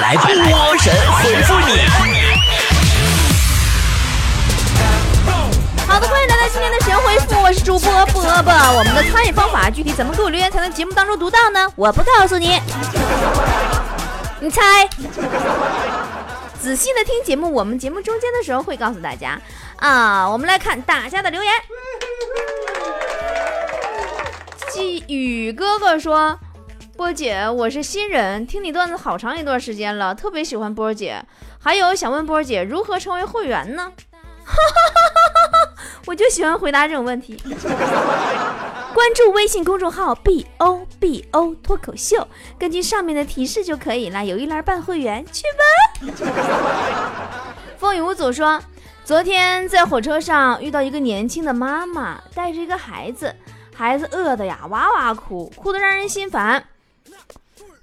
来波神回复你。好的，欢迎来到今天的神回复，我是主播波波。我们的参与方法具体怎么给我留言才能节目当中读到呢？我不告诉你，你猜。仔细的听节目，我们节目中间的时候会告诉大家啊。我们来看大家的留言。季宇哥哥说：“波姐，我是新人，听你段子好长一段时间了，特别喜欢波姐。还有想问波姐，如何成为会员呢？” 我就喜欢回答这种问题。关注微信公众号 b o b o 脱口秀，根据上面的提示就可以了。有一栏办会员，去吧。风雨无阻说，昨天在火车上遇到一个年轻的妈妈，带着一个孩子，孩子饿的呀哇哇哭，哭得让人心烦。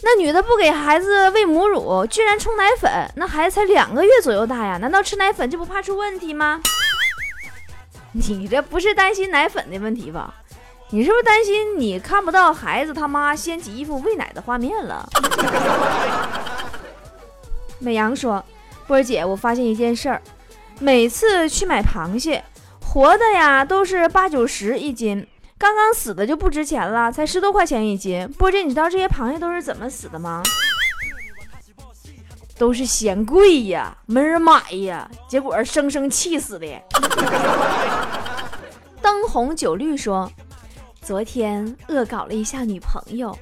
那女的不给孩子喂母乳，居然冲奶粉。那孩子才两个月左右大呀，难道吃奶粉就不怕出问题吗？你这不是担心奶粉的问题吧？你是不是担心你看不到孩子他妈掀起衣服喂奶的画面了？美阳说：“波儿姐，我发现一件事儿，每次去买螃蟹，活的呀都是八九十一斤，刚刚死的就不值钱了，才十多块钱一斤。波姐，你知道这些螃蟹都是怎么死的吗？都是嫌贵呀，没人买呀，结果生生气死的。”灯红酒绿说。昨天恶搞了一下女朋友，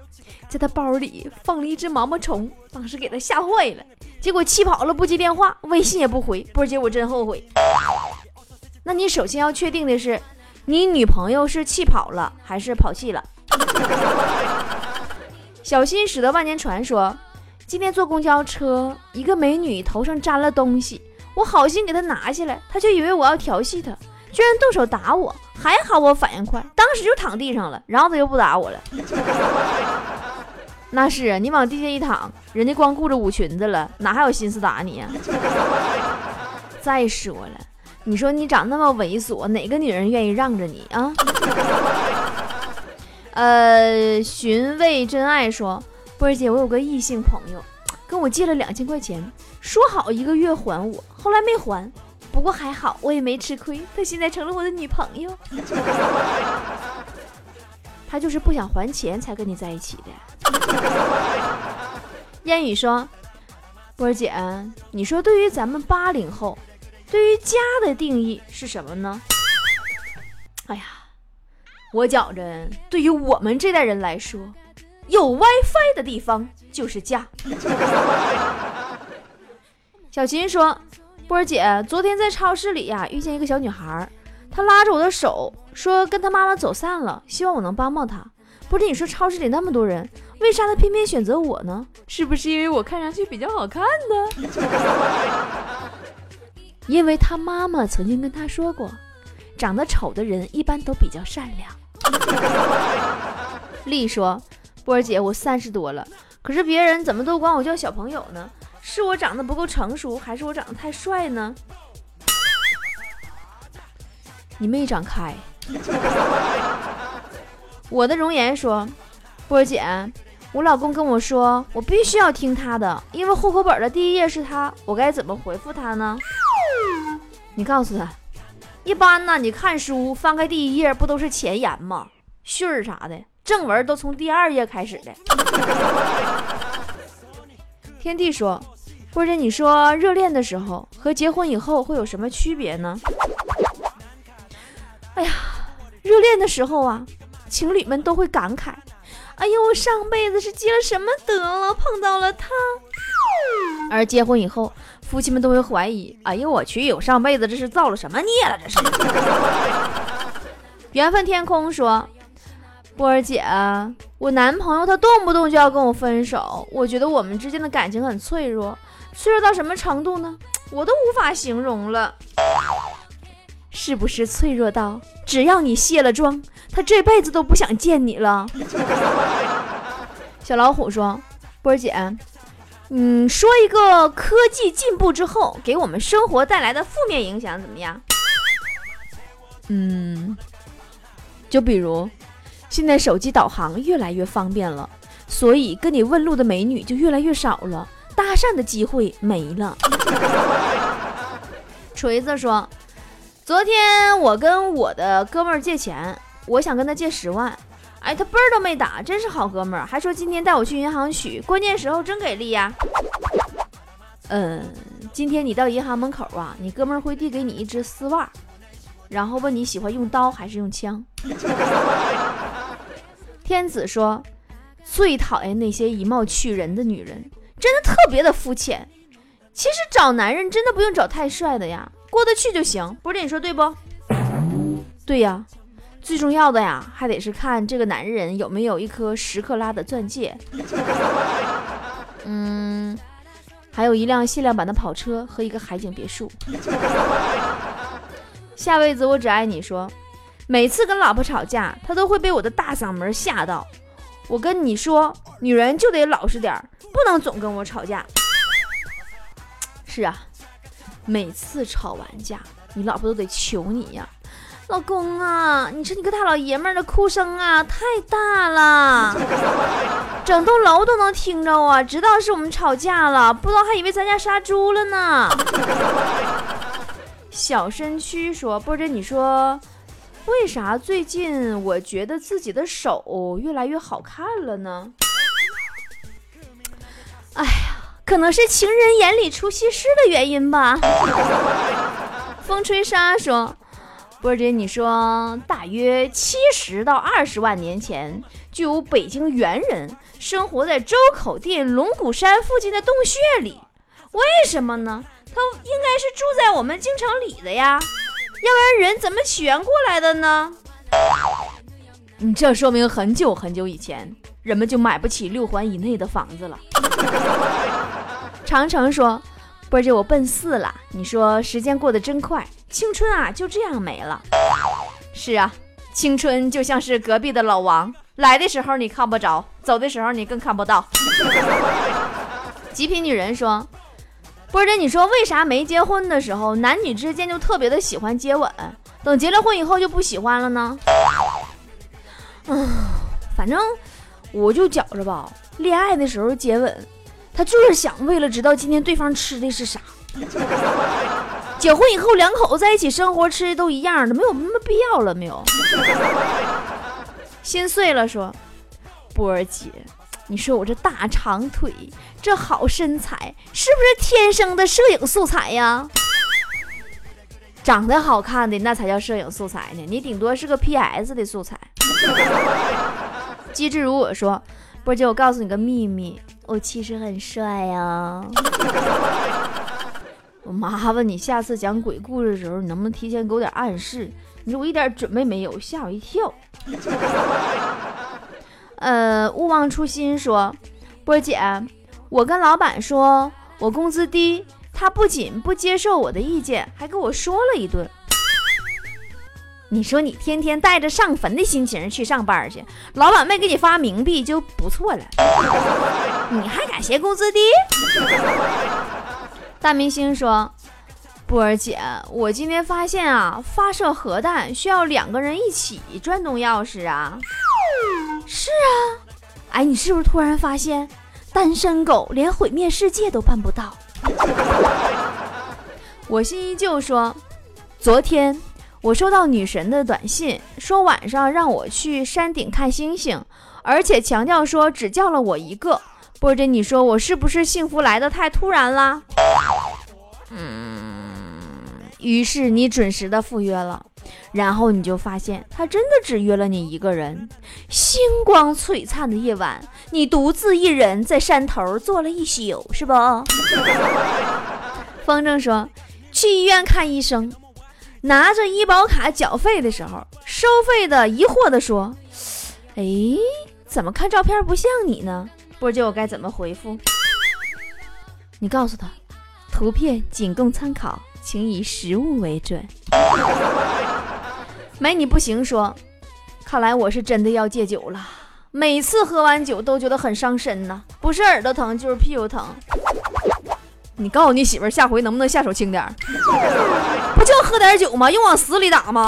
在他包里放了一只毛毛虫，当时给他吓坏了，结果气跑了，不接电话，微信也不回。波姐，我真后悔。那你首先要确定的是，你女朋友是气跑了还是跑气了？小心驶得万年船说，今天坐公交车，一个美女头上沾了东西，我好心给她拿下来，她就以为我要调戏她，居然动手打我。还好我反应快，当时就躺地上了，然后她就不打我了。那是，你往地下一躺，人家光顾着捂裙子了，哪还有心思打你呀？再说了，你说你长那么猥琐，哪个女人愿意让着你啊？呃，寻味真爱说，波儿姐，我有个异性朋友，跟我借了两千块钱，说好一个月还我，后来没还。不过还好，我也没吃亏。她现在成了我的女朋友。她就是不想还钱才跟你在一起的。烟雨说：“波儿姐，你说对于咱们八零后，对于家的定义是什么呢？”哎呀，我觉着对于我们这代人来说，有 WiFi 的地方就是家。小琴说。波儿姐，昨天在超市里呀，遇见一个小女孩，她拉着我的手说跟她妈妈走散了，希望我能帮帮她。波儿，你说超市里那么多人，为啥她偏偏选择我呢？是不是因为我看上去比较好看呢？因为他妈妈曾经跟他说过，长得丑的人一般都比较善良。丽说，波儿姐，我三十多了，可是别人怎么都管我叫小朋友呢？是我长得不够成熟，还是我长得太帅呢？你没长开。我的容颜说：“波儿姐，我老公跟我说，我必须要听他的，因为户口本的第一页是他。我该怎么回复他呢？”你告诉他，一般呢，你看书翻开第一页不都是前言吗？序儿啥的，正文都从第二页开始的。天地说。或者你说热恋的时候和结婚以后会有什么区别呢？哎呀，热恋的时候啊，情侣们都会感慨：“哎呦，我上辈子是积了什么德了，碰到了他。”而结婚以后，夫妻们都会怀疑：“哎呦我去，我上辈子这是造了什么孽了？这是。”缘分天空说：“波儿姐，我男朋友他动不动就要跟我分手，我觉得我们之间的感情很脆弱。”脆弱到什么程度呢？我都无法形容了。是不是脆弱到只要你卸了妆，他这辈子都不想见你了？小老虎说：“波儿姐，嗯，说一个科技进步之后给我们生活带来的负面影响怎么样？”嗯，就比如现在手机导航越来越方便了，所以跟你问路的美女就越来越少了。搭讪的机会没了。锤子说，昨天我跟我的哥们儿借钱，我想跟他借十万，哎，他啵儿都没打，真是好哥们儿，还说今天带我去银行取，关键时候真给力呀。嗯，今天你到银行门口啊，你哥们儿会递给你一只丝袜，然后问你喜欢用刀还是用枪。天子说，最讨厌那些以貌取人的女人，真的特别的肤浅。其实找男人真的不用找太帅的呀，过得去就行。不是你说对不？对呀，最重要的呀，还得是看这个男人有没有一颗十克拉的钻戒。嗯。还有一辆限量版的跑车和一个海景别墅。下辈子我只爱你说，每次跟老婆吵架，他都会被我的大嗓门吓到。我跟你说，女人就得老实点儿不能总跟我吵架。是啊，每次吵完架，你老婆都得求你呀。老公啊，你说你个大老爷们儿的哭声啊，太大了，整栋楼都能听着啊！知道是我们吵架了，不知道还以为咱家杀猪了呢。小身躯说：“波姐，你说为啥最近我觉得自己的手越来越好看了呢？”哎呀，可能是情人眼里出西施的原因吧。风吹沙说。波姐，你说大约七十到二十万年前，就有北京猿人生活在周口店龙骨山附近的洞穴里。为什么呢？他应该是住在我们京城里的呀，要不然人怎么起源过来的呢？你这说明很久很久以前，人们就买不起六环以内的房子了。长城说。波姐，我奔四了，你说时间过得真快，青春啊就这样没了。是啊，青春就像是隔壁的老王，来的时候你看不着，走的时候你更看不到。极品女人说，波姐，你说为啥没结婚的时候，男女之间就特别的喜欢接吻，等结了婚以后就不喜欢了呢？嗯，反正我就觉着吧，恋爱的时候接吻。他就是想为了知道今天对方吃的是啥，结婚以后两口子在一起生活吃的都一样的，没有什么必要了，没有。心碎了，说波儿姐，你说我这大长腿，这好身材，是不是天生的摄影素材呀？长得好看的那才叫摄影素材呢，你顶多是个 PS 的素材。机智如我说，波儿姐，我告诉你个秘密。我其实很帅呀！我麻烦你下次讲鬼故事的时候，你能不能提前给我点暗示？你说我一点准备没有，吓我一跳。呃，勿忘初心说，波姐，我跟老板说我工资低，他不仅不接受我的意见，还给我说了一顿。你说你天天带着上坟的心情去上班去，老板没给你发冥币就不错了，你还敢嫌工资低？大明星说：“波儿姐，我今天发现啊，发射核弹需要两个人一起转动钥匙啊。”是啊，哎，你是不是突然发现，单身狗连毁灭世界都办不到？我心依旧说：“昨天。”我收到女神的短信，说晚上让我去山顶看星星，而且强调说只叫了我一个。波姐，你说我是不是幸福来的太突然了？嗯。于是你准时的赴约了，然后你就发现他真的只约了你一个人。星光璀璨的夜晚，你独自一人在山头坐了一宿，是不？风筝说，去医院看医生。拿着医保卡缴费的时候，收费的疑惑的说：“哎，怎么看照片不像你呢？”波姐，我该怎么回复？你告诉他，图片仅供参考，请以实物为准。没你不行，说，看来我是真的要戒酒了。每次喝完酒都觉得很伤身呐，不是耳朵疼就是屁股疼。你告诉你媳妇儿，下回能不能下手轻点？不就喝点酒吗？用往死里打吗？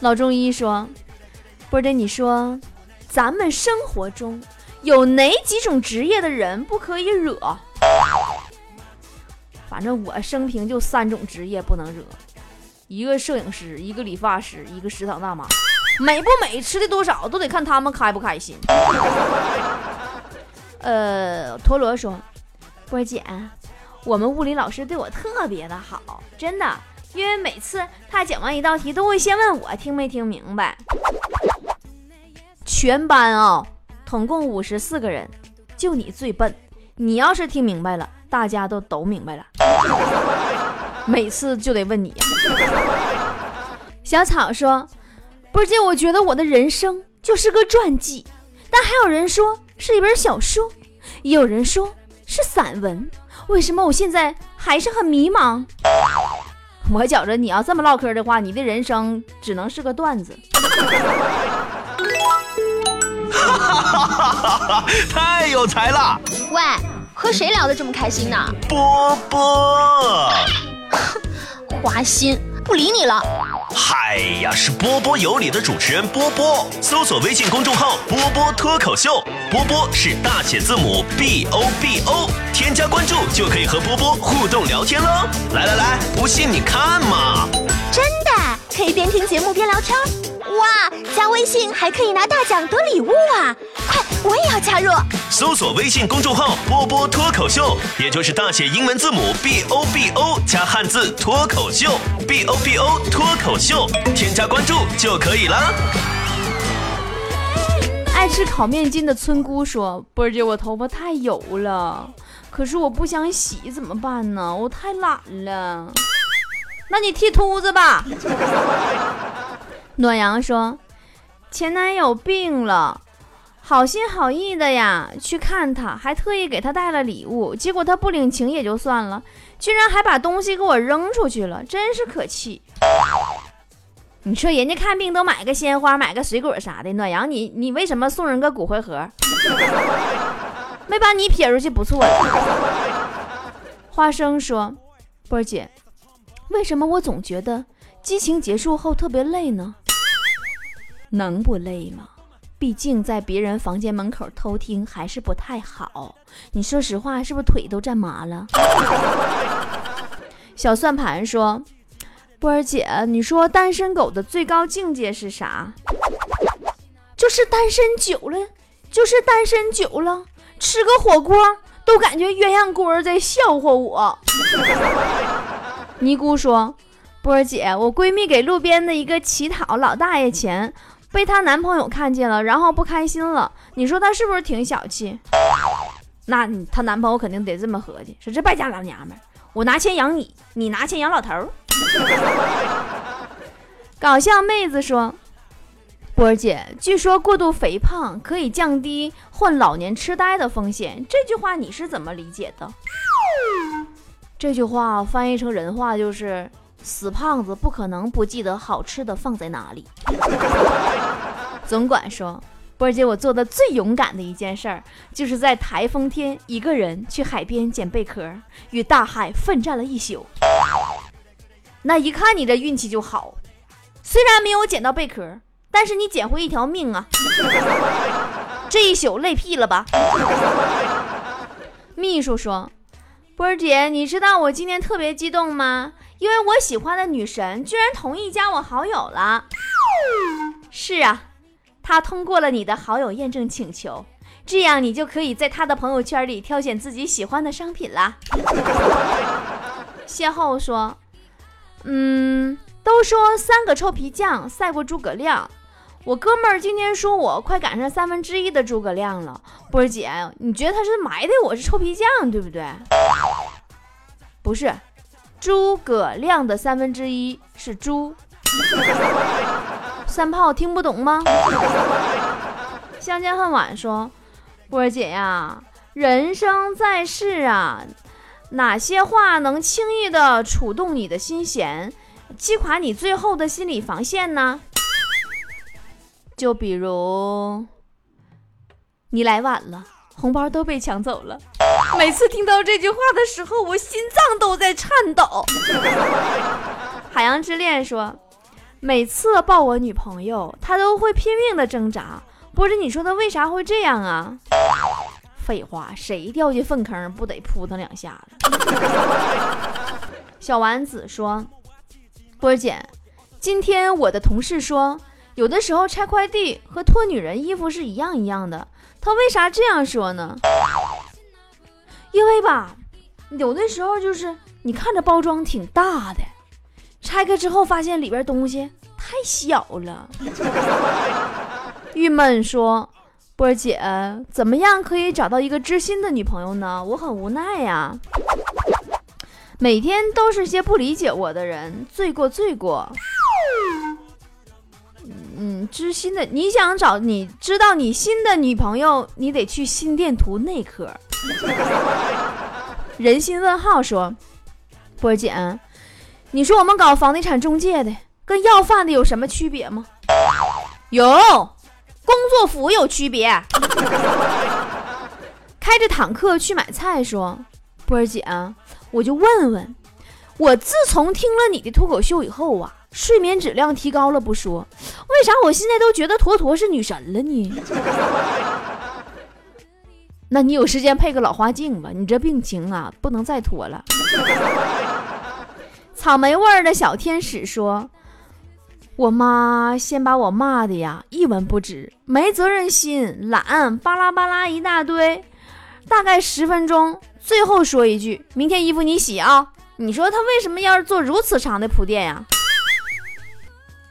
老中医说：“波姐，你说，咱们生活中有哪几种职业的人不可以惹？反正我生平就三种职业不能惹：一个摄影师，一个理发师，一个食堂大妈。美不美，吃的多少，都得看他们开不开心。呃，陀螺说：“波姐，我们物理老师对我特别的好，真的，因为每次他讲完一道题，都会先问我听没听明白。全班啊，统共五十四个人，就你最笨。你要是听明白了，大家都都明白了。每次就得问你。”小草说：“波姐，我觉得我的人生就是个传记，但还有人说。”是一本小说，也有人说是散文。为什么我现在还是很迷茫？我觉着你要这么唠嗑的话，你的人生只能是个段子。哈哈哈哈哈！太有才了！喂，和谁聊得这么开心呢？波波，花心。不理你了。嗨呀，是波波有理的主持人波波。搜索微信公众号“波波脱口秀”，波波是大写字母 B O B O，添加关注就可以和波波互动聊天喽。来来来，不信你看嘛。真的，可以边听节目边聊天。哇，加微信还可以拿大奖得礼物啊！快，我也要加入。搜索微信公众号“波波脱口秀”，也就是大写英文字母 B O B O 加汉字“脱口秀 ”，B O B O 脱口秀，添加关注就可以了。爱吃烤面筋的村姑说：“波儿姐，我头发太油了，可是我不想洗，怎么办呢？我太懒了。那你剃秃子吧。”暖阳说：“前男友病了。”好心好意的呀，去看他，还特意给他带了礼物，结果他不领情也就算了，居然还把东西给我扔出去了，真是可气。你说人家看病都买个鲜花，买个水果啥的，暖阳你你为什么送人个骨灰盒？没把你撇出去不错了。花生说：“波儿姐，为什么我总觉得激情结束后特别累呢？能不累吗？”毕竟在别人房间门口偷听还是不太好。你说实话，是不是腿都站麻了？小算盘说：“波儿姐，你说单身狗的最高境界是啥？就是单身久了，就是单身久了，吃个火锅都感觉鸳鸯锅在笑话我。”尼姑说：“波儿姐，我闺蜜给路边的一个乞讨老大爷钱。”被她男朋友看见了，然后不开心了。你说她是不是挺小气？那她男朋友肯定得这么合计：说这败家老娘们，我拿钱养你，你拿钱养老头。搞笑妹子说：“波儿姐，据说过度肥胖可以降低患老年痴呆的风险，这句话你是怎么理解的？”这句话翻译成人话就是。死胖子不可能不记得好吃的放在哪里。总管说，波儿姐，我做的最勇敢的一件事儿，就是在台风天一个人去海边捡贝壳，与大海奋战了一宿。那一看你这运气就好，虽然没有捡到贝壳，但是你捡回一条命啊！这一宿累屁了吧？秘书说，波儿姐，你知道我今天特别激动吗？因为我喜欢的女神居然同意加我好友了。是啊，她通过了你的好友验证请求，这样你就可以在她的朋友圈里挑选自己喜欢的商品啦。邂逅说：“嗯，都说三个臭皮匠赛过诸葛亮，我哥们儿今天说我快赶上三分之一的诸葛亮了。波儿姐，你觉得他是埋汰我是臭皮匠，对不对？不是。”诸葛亮的三分之一是猪，三炮听不懂吗？相见恨晚说，波儿姐呀，人生在世啊，哪些话能轻易的触动你的心弦，击垮你最后的心理防线呢？就比如，你来晚了，红包都被抢走了。每次听到这句话的时候，我心脏都在颤抖。海洋之恋说，每次抱我女朋友，她都会拼命的挣扎。不是你说她为啥会这样啊？废话，谁掉进粪坑不得扑腾两下子？小丸子说：“波儿姐，今天我的同事说，有的时候拆快递和脱女人衣服是一样一样的。他为啥这样说呢？因为吧，有的时候就是你看着包装挺大的，拆开之后发现里边东西太小了。”郁闷说。波儿姐，怎么样可以找到一个知心的女朋友呢？我很无奈呀，每天都是些不理解我的人，罪过罪过。嗯，知心的，你想找你知道你新的女朋友，你得去心电图内科。人心问号说，波儿姐，你说我们搞房地产中介的跟要饭的有什么区别吗？有。工作服有区别。开着坦克去买菜，说：“波儿姐，我就问问，我自从听了你的脱口秀以后啊，睡眠质量提高了不说，为啥我现在都觉得坨坨是女神了呢？那你有时间配个老花镜吧，你这病情啊，不能再拖了。”草莓味儿的小天使说。我妈先把我骂的呀一文不值，没责任心，懒，巴拉巴拉一大堆，大概十分钟，最后说一句：“明天衣服你洗啊。”你说他为什么要做如此长的铺垫呀？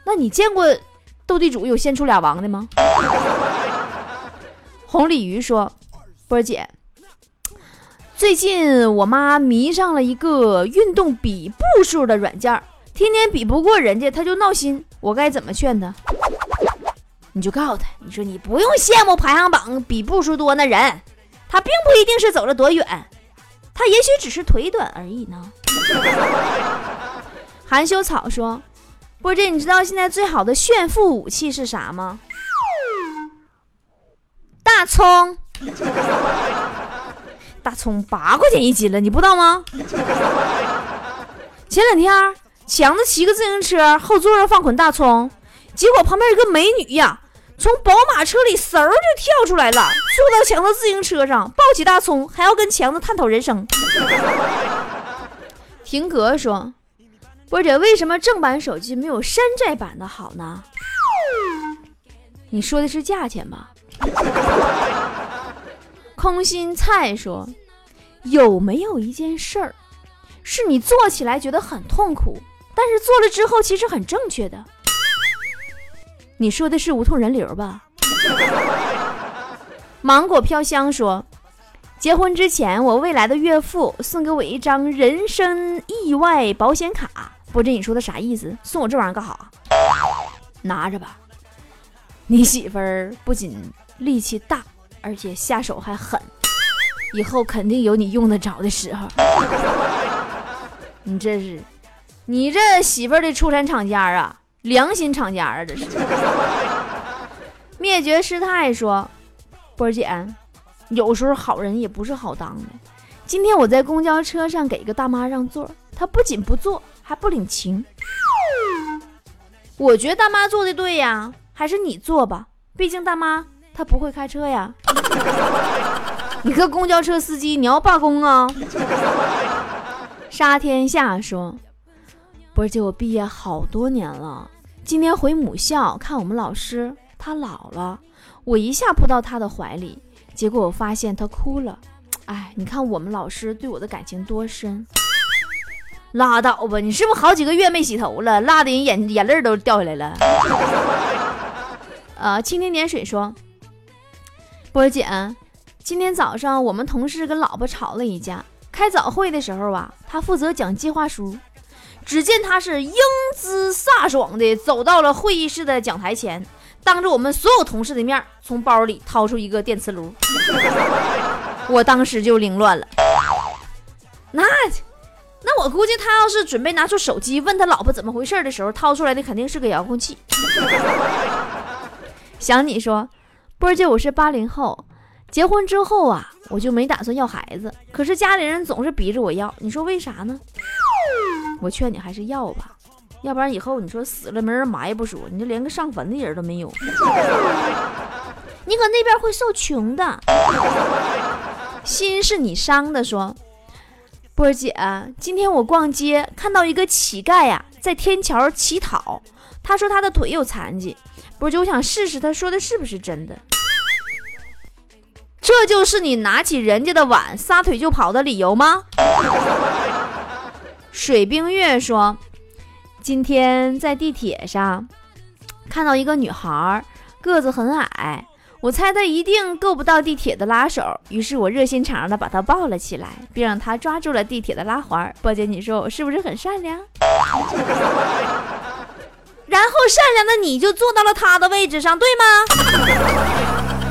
那你见过斗地主有先出俩王的吗？红鲤鱼说：“波姐，最近我妈迷上了一个运动比步数的软件。”天天比不过人家，她就闹心。我该怎么劝她？你就告诉她，你说你不用羡慕排行榜比步数多那人，他并不一定是走了多远，他也许只是腿短而已呢。含羞草说：“波姐，你知道现在最好的炫富武器是啥吗？大葱，大葱八块钱一斤了，你不知道吗？前两天。”强子骑个自行车，后座上放捆大葱，结果旁边一个美女呀，从宝马车里嗖就跳出来了，坐到强子自行车上，抱起大葱，还要跟强子探讨人生。婷格说：“波姐，为什么正版手机没有山寨版的好呢？你说的是价钱吧？” 空心菜说：“有没有一件事儿，是你做起来觉得很痛苦？”但是做了之后，其实很正确的。你说的是无痛人流吧？芒果飘香说，结婚之前，我未来的岳父送给我一张人身意外保险卡。波姐你说的啥意思？送我这玩意儿干啥？拿着吧。你媳妇儿不仅力气大，而且下手还狠，以后肯定有你用得着的时候。你这是。你这媳妇儿的出产厂家啊，良心厂家啊，这是。灭绝师太说：“波姐，有时候好人也不是好当的。今天我在公交车上给一个大妈让座，她不仅不坐，还不领情。我觉得大妈做的对呀，还是你坐吧，毕竟大妈她不会开车呀。你个公交车司机，你要罢工啊？”杀天下说。波姐，我毕业好多年了，今天回母校看我们老师，他老了，我一下扑到他的怀里，结果我发现他哭了。哎，你看我们老师对我的感情多深。拉倒吧，你是不是好几个月没洗头了，辣的人眼眼泪都掉下来了？呃，蜻蜓点水说，波姐，今天早上我们同事跟老婆吵了一架，开早会的时候啊，他负责讲计划书。只见他是英姿飒爽的走到了会议室的讲台前，当着我们所有同事的面，从包里掏出一个电磁炉。我当时就凌乱了。那我估计他要是准备拿出手机问他老婆怎么回事的时候，掏出来的肯定是个遥控器。想你说，波儿姐，我是八零后，结婚之后啊，我就没打算要孩子，可是家里人总是逼着我要，你说为啥呢？我劝你还是要吧，要不然以后你说死了没人埋不说，你就连个上坟的人都没有，你搁那边会受穷的。心是你伤的说，波儿姐，今天我逛街看到一个乞丐呀，在天桥乞讨，他说他的腿有残疾，波儿姐，我想试试他说的是不是真的。这就是你拿起人家的碗撒腿就跑的理由吗？水冰月说，今天在地铁上看到一个女孩，个子很矮，我猜他一定够不到地铁的拉手，于是我热心肠的把他抱了起来，并让他抓住了地铁的拉环。波姐，你说我是不是很善良？然后善良的你就坐到了他的位置上，对吗？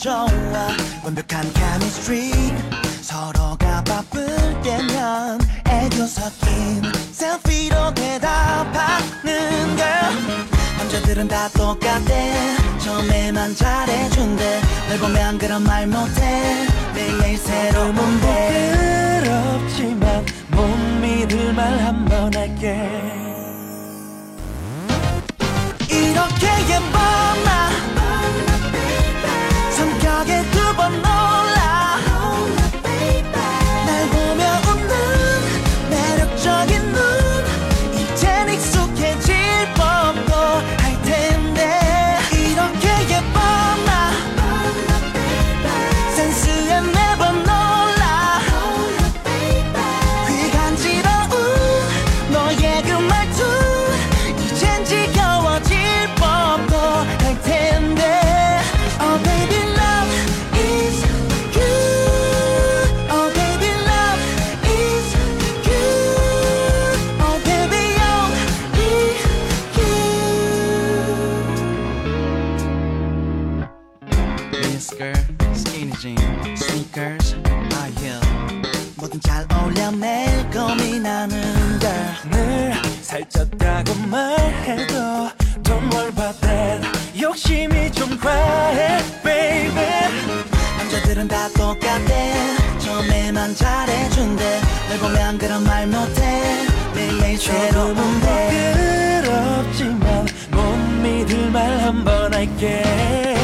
좋아. 완벽한 chemistry. 서로가 바쁠 때면 애교 섞인 셀피로 대답하는 girl 남자들은 다 똑같대 처음에만 잘해준대. 널 보면 그런 말 못해. 매일 새로운 뭔데 부끄럽지만 못 믿을 말 한 번 할게. 이렇게 예뻐 뭐 나. bana 살쪘다고 말해도 Don't 욕심이 좀 과해 baby. 남자들은 다 똑같대 처음에만 잘해준대. 널 보면 그런 말 못해. 매일매일 괴로운데. 뭐 부끄럽지만 못 믿을 말 한 번 할게.